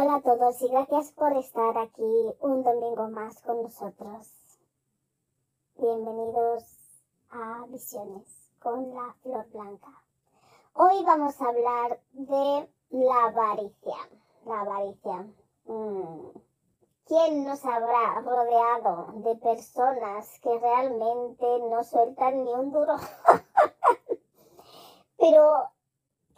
Hola a todos y gracias por estar aquí un domingo más con nosotros. Bienvenidos a Visiones con la Flor Blanca. Hoy vamos a hablar de la avaricia. La avaricia. Mm. ¿Quién nos habrá rodeado de personas que realmente no sueltan ni un duro? Pero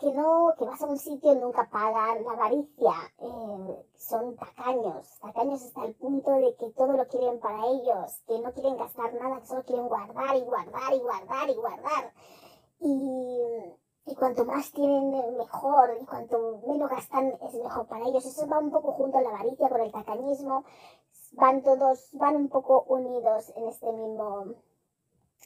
que no, que vas a un sitio y nunca pagan, la avaricia, eh, son tacaños, tacaños hasta el punto de que todo lo quieren para ellos, que no quieren gastar nada, que solo quieren guardar y guardar y guardar y guardar. Y, y cuanto más tienen, mejor, y cuanto menos gastan, es mejor para ellos. Eso va un poco junto a la avaricia, con el tacañismo, van todos, van un poco unidos en este mismo,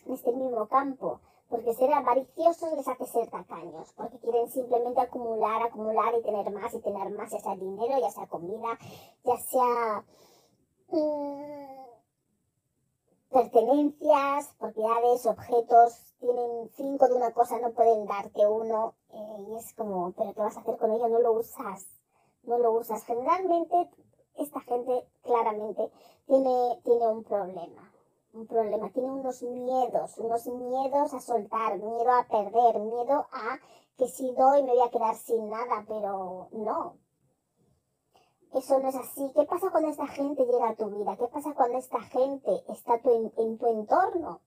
en este mismo campo porque ser avariciosos les hace ser tacaños, porque quieren simplemente acumular, acumular y tener más y tener más, ya sea dinero, ya sea comida, ya sea mm, pertenencias, propiedades, objetos, tienen cinco de una cosa, no pueden darte uno, eh, y es como, pero ¿qué vas a hacer con ello? No lo usas, no lo usas. Generalmente esta gente claramente tiene, tiene un problema un problema, tiene unos miedos, unos miedos a soltar, miedo a perder, miedo a que si doy me voy a quedar sin nada, pero no. Eso no es así. ¿Qué pasa cuando esta gente llega a tu vida? ¿Qué pasa cuando esta gente está en, tu entorno?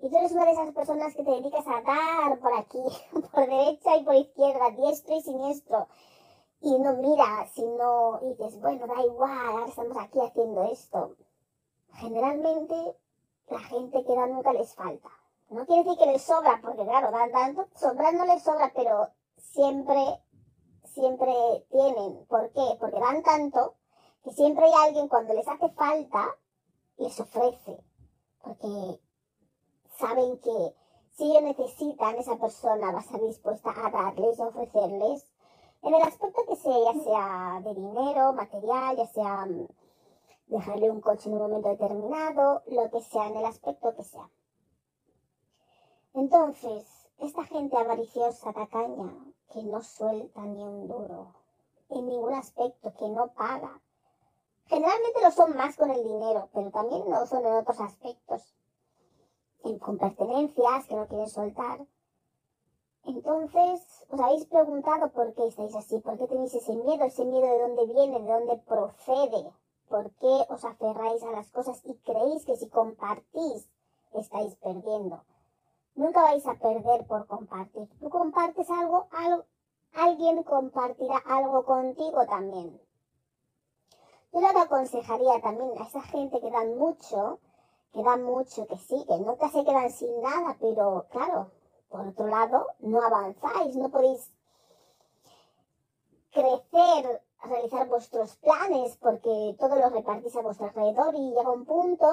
Y tú eres una de esas personas que te dedicas a dar por aquí, por derecha y por izquierda, diestro y siniestro. Y no mira, sino y dices, bueno, da igual, ahora estamos aquí haciendo esto. Generalmente la gente que da nunca les falta. No quiere decir que les sobra, porque claro, dan tanto, sobrar no les sobra, pero siempre, siempre tienen. ¿Por qué? Porque dan tanto que siempre hay alguien cuando les hace falta, les ofrece. Porque saben que si ellos necesitan, esa persona va a estar dispuesta a darles, a ofrecerles, en el aspecto que sea, ya sea de dinero, material, ya sea mm, dejarle un coche en un momento determinado, lo que sea, en el aspecto que sea. Entonces, esta gente avariciosa, tacaña, que no suelta ni un duro, en ningún aspecto, que no paga, generalmente lo son más con el dinero, pero también lo son en otros aspectos, con pertenencias que no quieren soltar. Entonces, os habéis preguntado por qué estáis así, por qué tenéis ese miedo, ese miedo de dónde viene, de dónde procede. ¿Por qué os aferráis a las cosas y creéis que si compartís estáis perdiendo? Nunca vais a perder por compartir. Tú compartes algo, alguien compartirá algo contigo también. Yo lo aconsejaría también a esa gente que dan mucho, que dan mucho, que sí, que nunca se quedan sin nada, pero claro, por otro lado, no avanzáis, no podéis crecer realizar vuestros planes porque todo lo repartís a vuestro alrededor y llega un punto,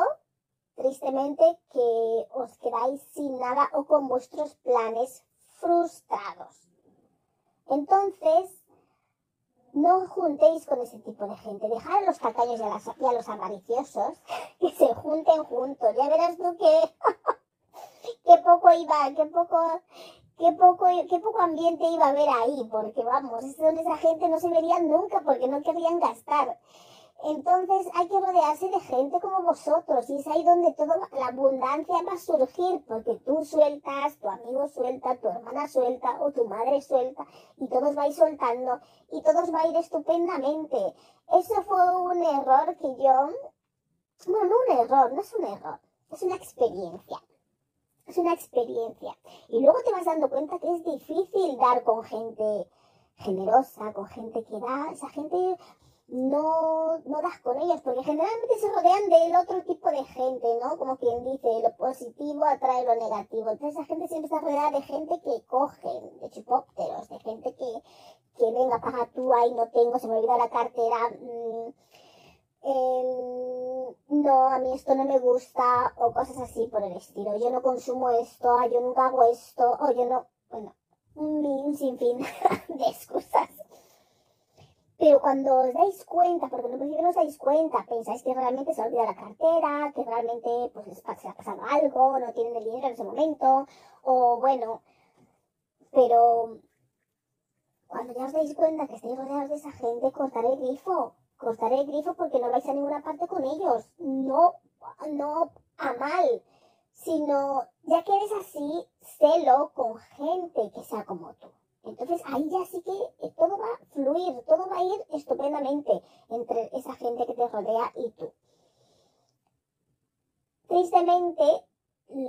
tristemente, que os quedáis sin nada o con vuestros planes frustrados. Entonces, no juntéis con ese tipo de gente. Dejad a los tacaños y a, los avariciosos que se junten juntos. Ya verás tú que, poco iba, qué poco, qué poco, qué poco ambiente iba a haber ahí, porque vamos, es donde esa gente no se vería nunca porque no querían gastar. Entonces hay que rodearse de gente como vosotros y es ahí donde toda la abundancia va a surgir porque tú sueltas, tu amigo suelta, tu hermana suelta o tu madre suelta y todos vais soltando y todos va a ir estupendamente. Eso fue un error que yo, bueno, no un error, no es un error, es una experiencia es una experiencia. Y luego te vas dando cuenta que es difícil dar con gente generosa, con gente que da. Esa gente no, no das con ellos, porque generalmente se rodean del otro tipo de gente, ¿no? Como quien dice, lo positivo atrae lo negativo. Entonces esa gente siempre está rodeada de gente que cogen, de chupópteros, de gente que, que venga, paga tú, ahí no tengo, se me olvida la cartera, mm, no, a mí esto no me gusta, o cosas así por el estilo. Yo no consumo esto, yo nunca hago esto, o yo no, bueno, un sinfín de excusas. Pero cuando os dais cuenta, porque no principio no os dais cuenta, pensáis que realmente se ha olvidado la cartera, que realmente pues les ha pasado algo, no tienen el dinero en ese momento, o bueno, pero cuando ya os dais cuenta que estáis rodeados de esa gente, cortar el grifo, cortar el grifo porque no vais a ninguna parte con ellos, no, no a mal, sino ya que eres así, celo con gente que sea como tú. Entonces ahí ya sí que eh, todo va a fluir, todo va a ir estupendamente entre esa gente que te rodea y tú. Tristemente,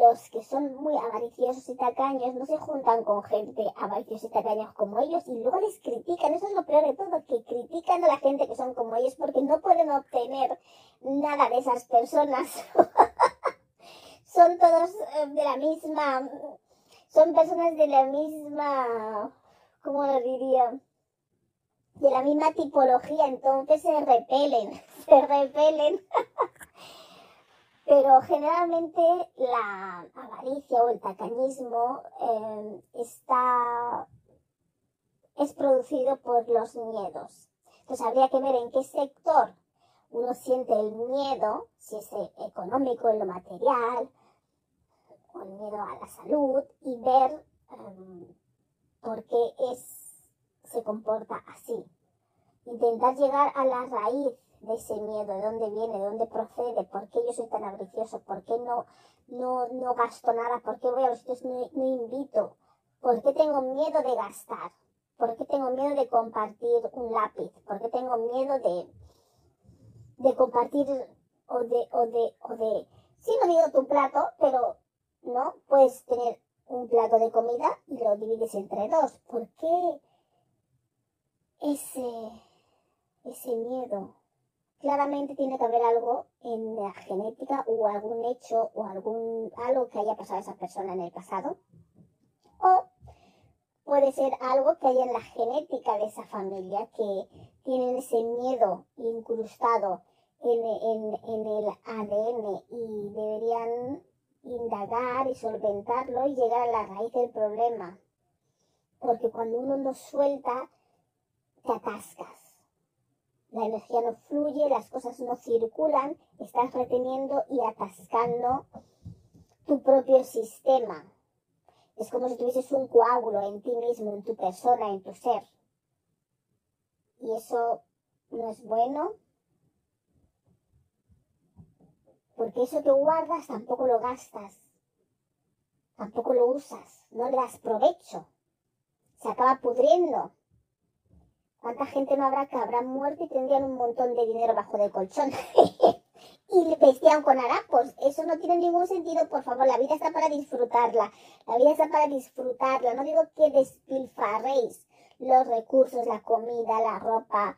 los que son muy avariciosos y tacaños no se juntan con gente avariciosa y tacaños como ellos y luego les critican. Eso es lo peor de todo, que critican a la gente que son como ellos porque no pueden obtener nada de esas personas. son todos eh, de la misma, son personas de la misma ¿cómo lo diría? De la misma tipología, entonces se repelen, se repelen. Pero generalmente la avaricia o el tacañismo eh, está es producido por los miedos. Entonces habría que ver en qué sector uno siente el miedo, si es económico, en lo material, o el miedo a la salud, y ver em, por qué es, se comporta así. Intentar llegar a la raíz de ese miedo, de dónde viene, de dónde procede, por qué yo soy tan avaricioso, por qué no, no, no gasto nada, por qué voy a los sitios no, invito, por qué tengo miedo de gastar, por qué tengo miedo de compartir un lápiz, por qué tengo miedo de, de compartir o de, o de, o de, sí no digo tu plato, pero no puedes tener un plato de comida y lo divides entre dos. ¿Por qué ese, ese miedo? Claramente tiene que haber algo en la genética o algún hecho o algún algo que haya pasado a esa persona en el pasado. O puede ser algo que haya en la genética de esa familia que tienen ese miedo incrustado en, en, el ADN y deberían indagar y solventarlo y llegar a la raíz del problema. Porque cuando uno no suelta, te atascas. La energía no fluye, las cosas no circulan, estás reteniendo y atascando tu propio sistema. Es como si tuvieses un coágulo en ti mismo, en tu persona, en tu ser. Y eso no es bueno, Porque eso que guardas tampoco lo gastas, tampoco lo usas, no le das provecho. Se acaba pudriendo. ¿Cuánta gente no habrá que habrán muerto y tendrían un montón de dinero bajo del colchón? y vestían con harapos. Eso no tiene ningún sentido, por favor. La vida está para disfrutarla. La vida está para disfrutarla. No digo que despilfarréis los recursos, la comida, la ropa,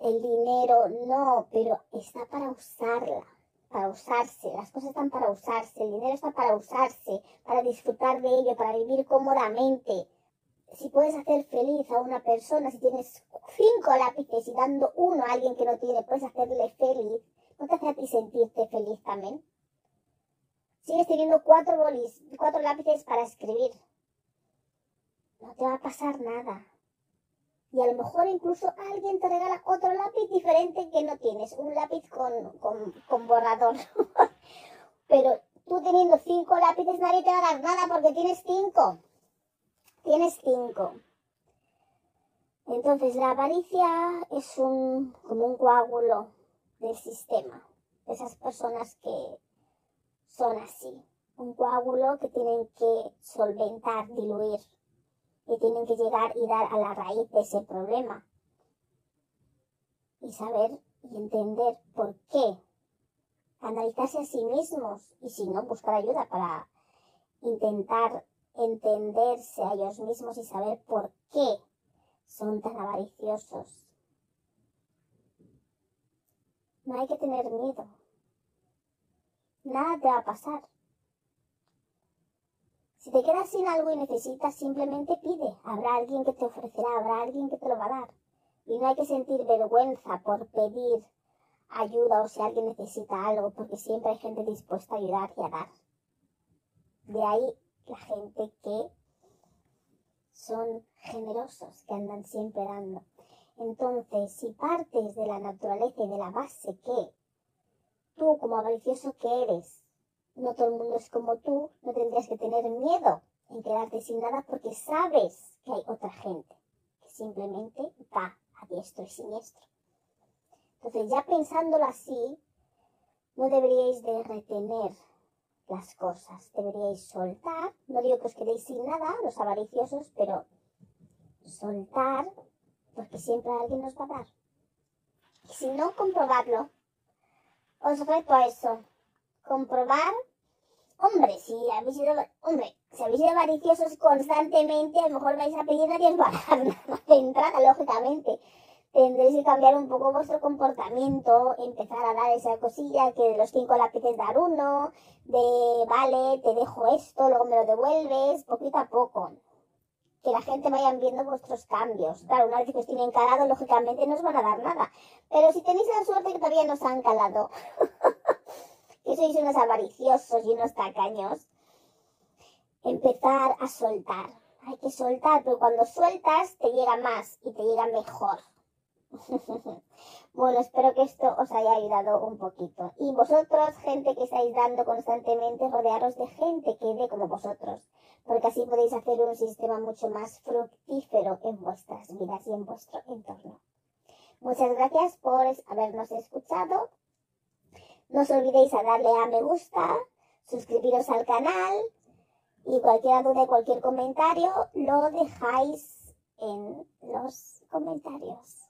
el dinero, no, pero está para usarla, para usarse, las cosas están para usarse, el dinero está para usarse, para disfrutar de ello, para vivir cómodamente. Si puedes hacer feliz a una persona, si tienes cinco lápices y dando uno a alguien que no tiene, puedes hacerle feliz, ¿no te hace a ti sentirte feliz también? Sigues teniendo cuatro bolis, cuatro lápices para escribir. No te va a pasar nada y a lo mejor incluso alguien te regala otro lápiz diferente que no tienes, un lápiz con, borrador. Pero tú teniendo cinco lápices nadie te va a dar nada porque tienes cinco. Tienes cinco. Entonces la avaricia es un, como un coágulo del sistema, de esas personas que son así. Un coágulo que tienen que solventar, diluir y tienen que llegar y dar a la raíz de ese problema y saber y entender por qué. Analizarse a sí mismos y si no, buscar ayuda para intentar entenderse a ellos mismos y saber por qué son tan avariciosos. No hay que tener miedo. Nada te va a pasar. Si te quedas sin algo y necesitas, simplemente pide. Habrá alguien que te ofrecerá, habrá alguien que te lo va a dar. Y no hay que sentir vergüenza por pedir ayuda o si alguien necesita algo, porque siempre hay gente dispuesta a ayudar y a dar. De ahí la gente que son generosos, que andan siempre dando. Entonces, si partes de la naturaleza y de la base que tú, como avaricioso que eres, no todo el mundo es como tú, no tendrías que tener miedo en quedarte sin nada porque sabes que hay otra gente que simplemente va a diestro y siniestro. Entonces, ya pensándolo así, no deberíais de retener las cosas, deberíais soltar, no digo que os quedéis sin nada, los avariciosos, pero soltar porque siempre alguien nos va a dar. Y si no, comprobarlo. Os reto a eso. Comprobar. Hombre, si habéis sido, hombre, si habéis sido avariciosos constantemente, a lo mejor vais a pedir nadie os va a dar nada de entrada, lógicamente. Tendréis que cambiar un poco vuestro comportamiento, empezar a dar esa cosilla que de los cinco lápices dar uno, de vale, te dejo esto, luego me lo devuelves, poquito a poco que la gente vaya viendo vuestros cambios. Claro, una vez que estén encalados, lógicamente no os van a dar nada. Pero si tenéis la suerte que todavía no os han calado, que sois unos avariciosos y unos tacaños, empezar a soltar. Hay que soltar, pero cuando sueltas te llega más y te llega mejor. bueno, espero que esto os haya ayudado un poquito. Y vosotros, gente que estáis dando constantemente, rodearos de gente que dé como vosotros, porque así podéis hacer un sistema mucho más fructífero en vuestras vidas y en vuestro entorno. Muchas gracias por habernos escuchado. No os olvidéis a darle a me gusta, suscribiros al canal y cualquier duda, cualquier comentario lo dejáis en los comentarios.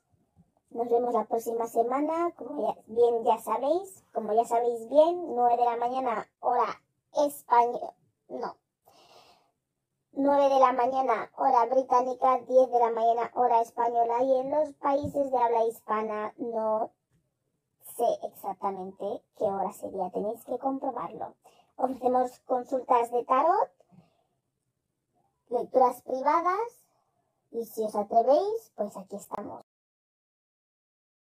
Nos vemos la próxima semana, como bien ya sabéis, como ya sabéis bien, 9 de la mañana hora española, no, 9 de la mañana hora británica, 10 de la mañana hora española y en los países de habla hispana no sé exactamente qué hora sería, tenéis que comprobarlo. Ofrecemos consultas de tarot, lecturas privadas y si os atrevéis, pues aquí estamos.